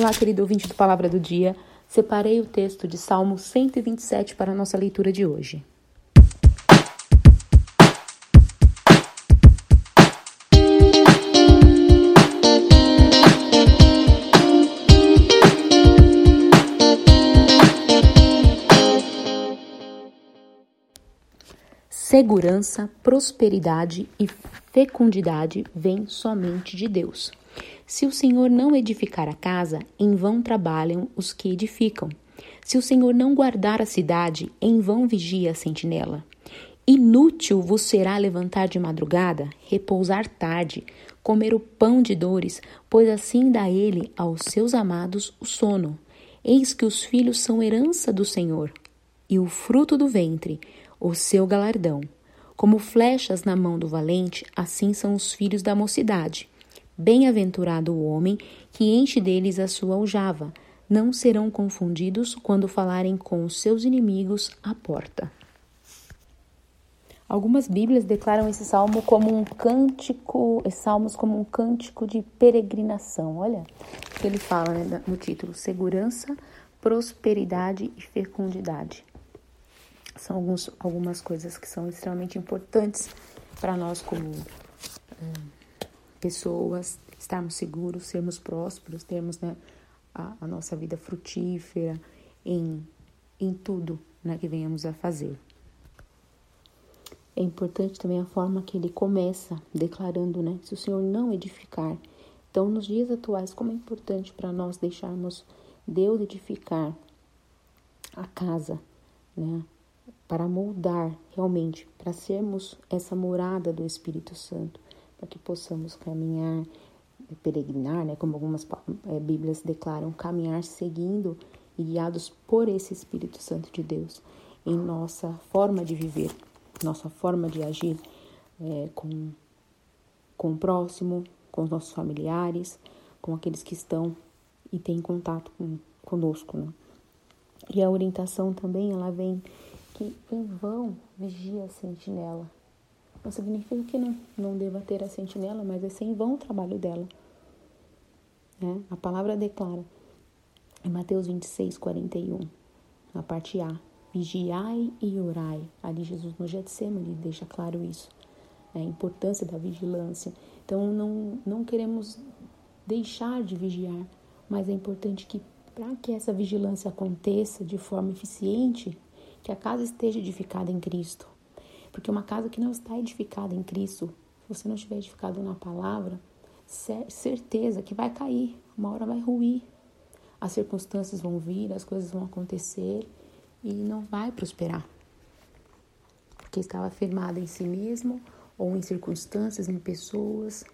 Olá, querido ouvinte do Palavra do Dia. Separei o texto de Salmo 127 para a nossa leitura de hoje. Segurança, prosperidade e fecundidade vêm somente de Deus. Se o Senhor não edificar a casa, em vão trabalham os que edificam. Se o Senhor não guardar a cidade, em vão vigia a sentinela. Inútil vos será levantar de madrugada, repousar tarde, comer o pão de dores, pois assim dá ele aos seus amados o sono. Eis que os filhos são herança do Senhor, e o fruto do ventre, o seu galardão. Como flechas na mão do valente, assim são os filhos da mocidade. Bem-aventurado o homem que enche deles a sua aljava. Não serão confundidos quando falarem com os seus inimigos à porta. Algumas Bíblias declaram esse salmo como um cântico, salmos como um cântico de peregrinação. Olha o que ele fala né, no título: segurança, prosperidade e fecundidade. São alguns, algumas coisas que são extremamente importantes para nós como hum, pessoas, estarmos seguros, sermos prósperos, termos né, a, a, nossa vida frutífera em, em tudo né, que venhamos a fazer. É importante também a forma que ele começa declarando, né? Se o Senhor não edificar. Então, nos dias atuais, como é importante para nós deixarmos Deus edificar a casa, né? Para moldar realmente, para sermos essa morada do Espírito Santo para que possamos caminhar, peregrinar, né, como algumas é, Bíblias declaram, caminhar seguindo e guiados por esse Espírito Santo de Deus em nossa forma de viver, nossa forma de agir é, com, com o próximo, com os nossos familiares, com aqueles que estão e têm contato com, conosco. Né? E a orientação também, ela vem que em vão vigia a sentinela, não significa que não, não deva ter a sentinela, mas é sem vão o trabalho dela. Né? A palavra declara em Mateus 26, 41, na parte A, vigiai e orai. Ali Jesus no Getsemane deixa claro isso, né? a importância da vigilância. Então não, não queremos deixar de vigiar, mas é importante que para que essa vigilância aconteça de forma eficiente, que a casa esteja edificada em Cristo, porque uma casa que não está edificada em Cristo, se você não estiver edificado na palavra, certeza que vai cair, uma hora vai ruir. As circunstâncias vão vir, as coisas vão acontecer e não vai prosperar. Porque estava firmada em si mesmo ou em circunstâncias, em pessoas.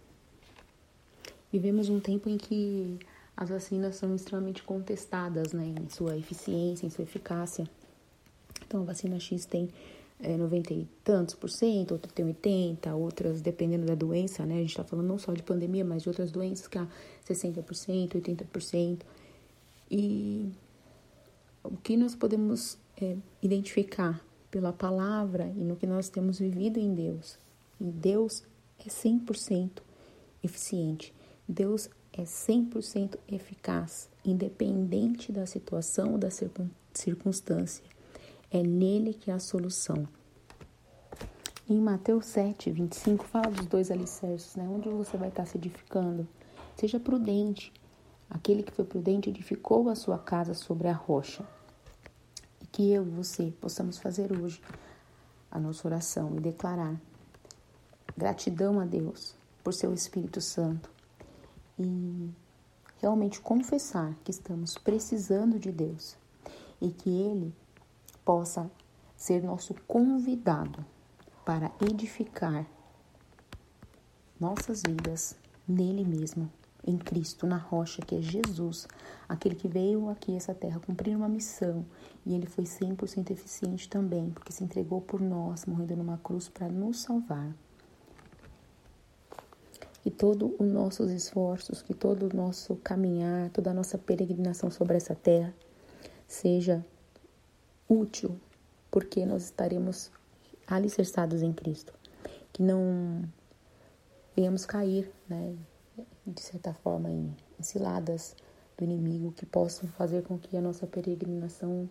Vivemos um tempo em que as vacinas são extremamente contestadas, né, em sua eficiência, em sua eficácia. Então, a vacina X tem é, 90 e tantos por cento, outra tem 80, outras, dependendo da doença, né? A gente está falando não só de pandemia, mas de outras doenças que há 60%, 80%. E o que nós podemos é, identificar pela palavra e no que nós temos vivido em Deus. E Deus é 100% eficiente. Deus é 100% eficaz, independente da situação ou da circunstância. É nele que há a solução. Em Mateus 7, 25, fala dos dois alicerces, né? Onde você vai estar se edificando. Seja prudente. Aquele que foi prudente edificou a sua casa sobre a rocha. E que eu e você possamos fazer hoje a nossa oração e declarar gratidão a Deus por seu Espírito Santo e realmente confessar que estamos precisando de Deus e que Ele possa ser nosso convidado para edificar nossas vidas nele mesmo, em Cristo, na rocha que é Jesus, aquele que veio aqui essa terra cumprir uma missão e ele foi 100% eficiente também, porque se entregou por nós, morrendo numa cruz para nos salvar. Que todos os nossos esforços, que todo o nosso caminhar, toda a nossa peregrinação sobre essa terra seja útil, porque nós estaremos alicerçados em Cristo. Que não venhamos cair, né, de certa forma, em, ciladas do inimigo que possam fazer com que a nossa peregrinação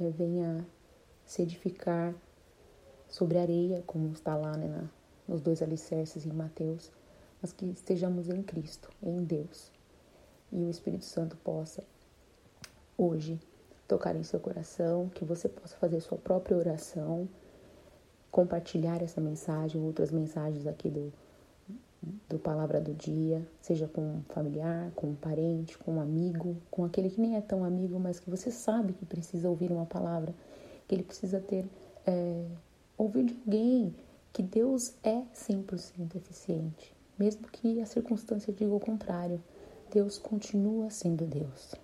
é, venha se edificar sobre areia, como está lá né, na, nos dois alicerces em Mateus, mas que estejamos em Cristo, em Deus, e o Espírito Santo possa hoje tocar em seu coração, que você possa fazer sua própria oração, compartilhar essa mensagem, outras mensagens aqui do, do Palavra do Dia, seja com um familiar, com um parente, com um amigo, com aquele que nem é tão amigo, mas que você sabe que precisa ouvir uma palavra, que ele precisa ter, é, ouvir de alguém, que Deus é 100% eficiente, mesmo que a circunstância diga o contrário. Deus continua sendo Deus.